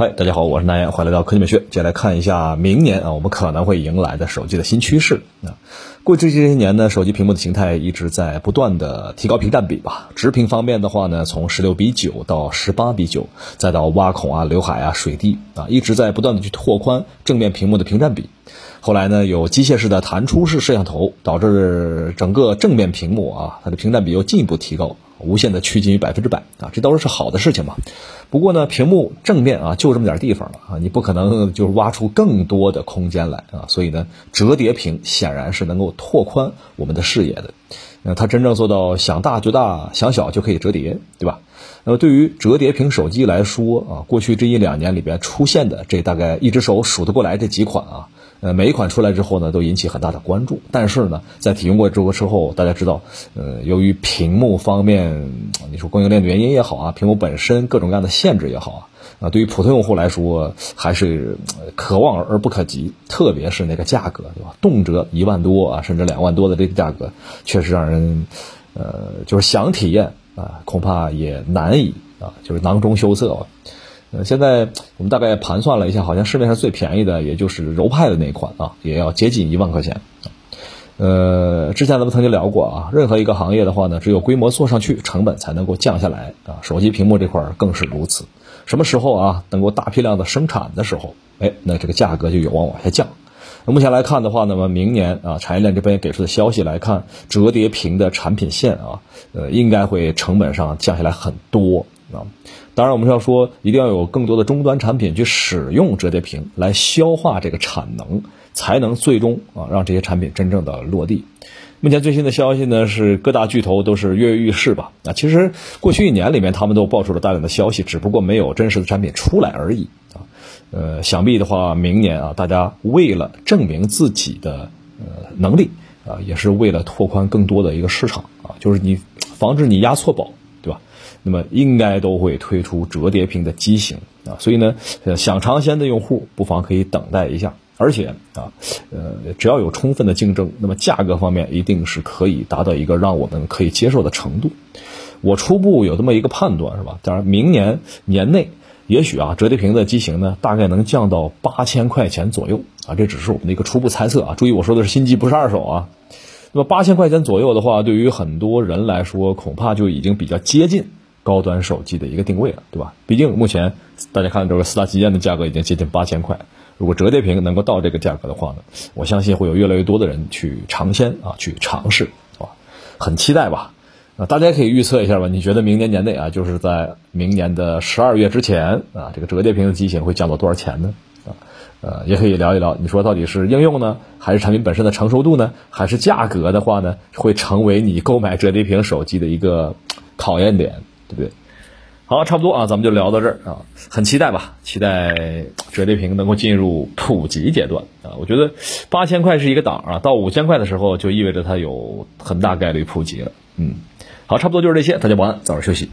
嗨，大家好，我是南岩，欢迎来到科技美学。接下来看一下明年啊，我们可能会迎来的手机的新趋势啊。过去这些年呢，手机屏幕的形态一直在不断的提高屏占比吧。直屏方面的话呢，从十六比九到十八比九，再到挖孔啊、刘海啊、水滴啊，一直在不断的去拓宽正面屏幕的屏占比。后来呢，有机械式的弹出式摄像头，导致整个正面屏幕啊，它的屏占比又进一步提高。无限的趋近于百分之百啊，这都是好的事情嘛。不过呢，屏幕正面啊就这么点地方了啊，你不可能就是挖出更多的空间来啊。所以呢，折叠屏显然是能够拓宽我们的视野的。那它真正做到想大就大，想小就可以折叠，对吧？那么对于折叠屏手机来说啊，过去这一两年里边出现的这大概一只手数得过来这几款啊。呃，每一款出来之后呢，都引起很大的关注。但是呢，在体验过这个之后，大家知道，呃，由于屏幕方面，你说供应链的原因也好啊，屏幕本身各种各样的限制也好啊，啊，对于普通用户来说，还是可望而不可及。特别是那个价格，对吧？动辄一万多啊，甚至两万多的这个价格，确实让人，呃，就是想体验啊，恐怕也难以啊，就是囊中羞涩。呃，现在我们大概盘算了一下，好像市面上最便宜的也就是柔派的那款啊，也要接近一万块钱。呃，之前咱们曾经聊过啊，任何一个行业的话呢，只有规模做上去，成本才能够降下来啊。手机屏幕这块更是如此。什么时候啊，能够大批量的生产的时候，哎，那这个价格就有望往下降。那目前来看的话，那么明年啊，产业链这边给出的消息来看，折叠屏的产品线啊，呃，应该会成本上降下来很多。啊，当然我们要说，一定要有更多的终端产品去使用折叠屏来消化这个产能，才能最终啊让这些产品真正的落地。目前最新的消息呢是各大巨头都是跃跃欲试吧？啊，其实过去一年里面他们都爆出了大量的消息，只不过没有真实的产品出来而已啊。呃，想必的话，明年啊，大家为了证明自己的呃能力啊，也是为了拓宽更多的一个市场啊，就是你防止你押错宝。对吧那么应该都会推出折叠屏的机型啊，所以呢，想尝鲜的用户不妨可以等待一下。而且啊，呃，只要有充分的竞争，那么价格方面一定是可以达到一个让我们可以接受的程度。我初步有这么一个判断，是吧？当然，明年年内也许啊，折叠屏的机型呢，大概能降到八千块钱左右啊，这只是我们的一个初步猜测啊。注意，我说的是新机，不是二手啊。那么八千块钱左右的话，对于很多人来说，恐怕就已经比较接近。高端手机的一个定位了，对吧？毕竟目前大家看这个四大旗舰的价格已经接近八千块，如果折叠屏能够到这个价格的话呢，我相信会有越来越多的人去尝鲜啊，去尝试啊，很期待吧？啊，大家可以预测一下吧？你觉得明年年内啊，就是在明年的十二月之前啊，这个折叠屏的机型会降到多少钱呢？啊，呃，也可以聊一聊，你说到底是应用呢，还是产品本身的成熟度呢，还是价格的话呢，会成为你购买折叠屏手机的一个考验点？对不对？好，差不多啊，咱们就聊到这儿啊，很期待吧？期待折叠屏能够进入普及阶段啊！我觉得八千块是一个档啊，到五千块的时候就意味着它有很大概率普及了。嗯，好，差不多就是这些，大家晚安，早点休息。